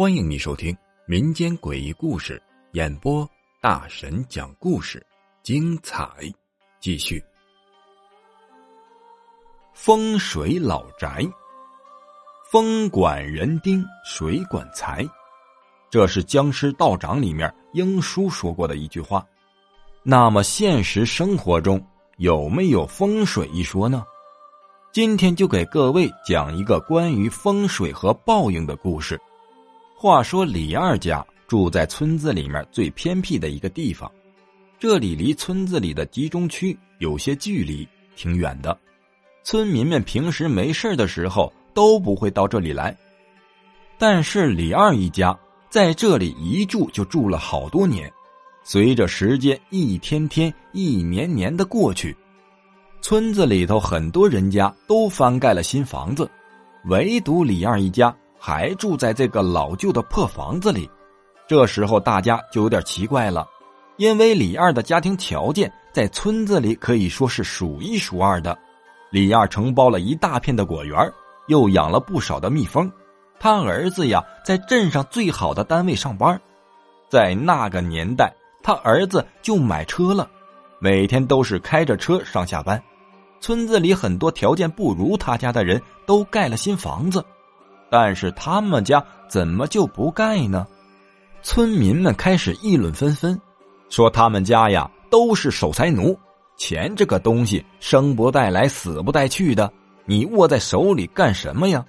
欢迎你收听民间诡异故事演播，大神讲故事，精彩继续。风水老宅，风管人丁，水管财，这是僵尸道长里面英叔说过的一句话。那么现实生活中有没有风水一说呢？今天就给各位讲一个关于风水和报应的故事。话说李二家住在村子里面最偏僻的一个地方，这里离村子里的集中区有些距离，挺远的。村民们平时没事的时候都不会到这里来，但是李二一家在这里一住就住了好多年。随着时间一天天、一年年的过去，村子里头很多人家都翻盖了新房子，唯独李二一家还住在这个老旧的破房子里。这时候大家就有点奇怪了，因为李二的家庭条件在村子里可以说是数一数二的。李二承包了一大片的果园，又养了不少的蜜蜂。他儿子呀，在镇上最好的单位上班。在那个年代，他儿子就买车了，每天都是开着车上下班。村子里很多条件不如他家的人都盖了新房子，但是他们家怎么就不盖呢？村民们开始议论纷纷，说他们家呀都是守财奴。钱这个东西生不带来死不带去的，你握在手里干什么呀？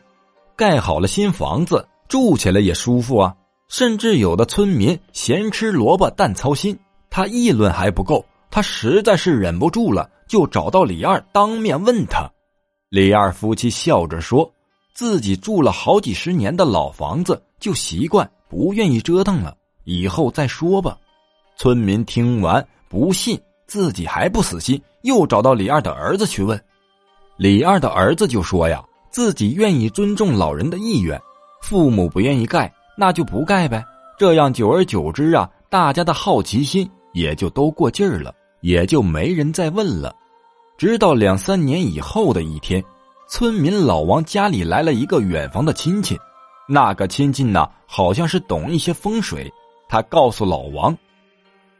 盖好了新房子，住起来也舒服啊。甚至有的村民闲吃萝卜淡操心，他议论还不够，他实在是忍不住了，就找到李二当面问他。李二夫妻笑着说：“自己住了好几十年的老房子，就习惯不愿意折腾了，以后再说吧。”村民听完不信。自己还不死心，又找到李二的儿子去问。李二的儿子就说：“呀，自己愿意尊重老人的意愿，父母不愿意盖，那就不盖呗。这样久而久之啊，大家的好奇心也就都过劲儿了，也就没人再问了。直到两三年以后的一天，村民老王家里来了一个远房的亲戚，那个亲戚呢，好像是懂一些风水，他告诉老王：“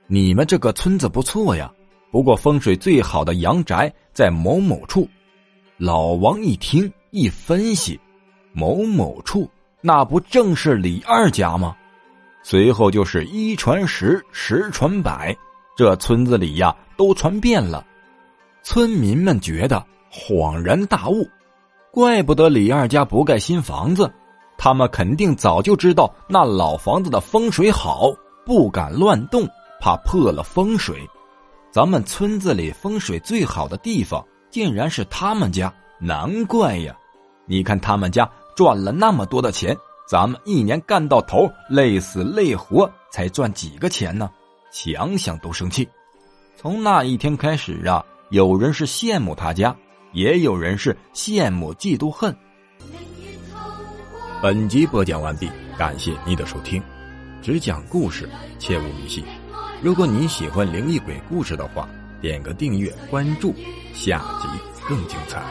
你们这个村子不错呀。”不过风水最好的阳宅在某某处，老王一听一分析，某某处那不正是李二家吗？随后就是一传十，十传百，这村子里呀都传遍了。村民们觉得恍然大悟，怪不得李二家不盖新房子，他们肯定早就知道那老房子的风水好，不敢乱动，怕破了风水。咱们村子里风水最好的地方，竟然是他们家，难怪呀！你看他们家赚了那么多的钱，咱们一年干到头，累死累活才赚几个钱呢？想想都生气。从那一天开始啊，有人是羡慕他家，也有人是羡慕嫉妒恨。本集播讲完毕，感谢你的收听，只讲故事，切勿迷信。如果你喜欢灵异鬼故事的话，点个订阅关注，下集更精彩。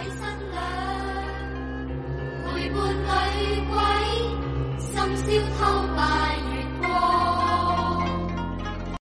陪伴，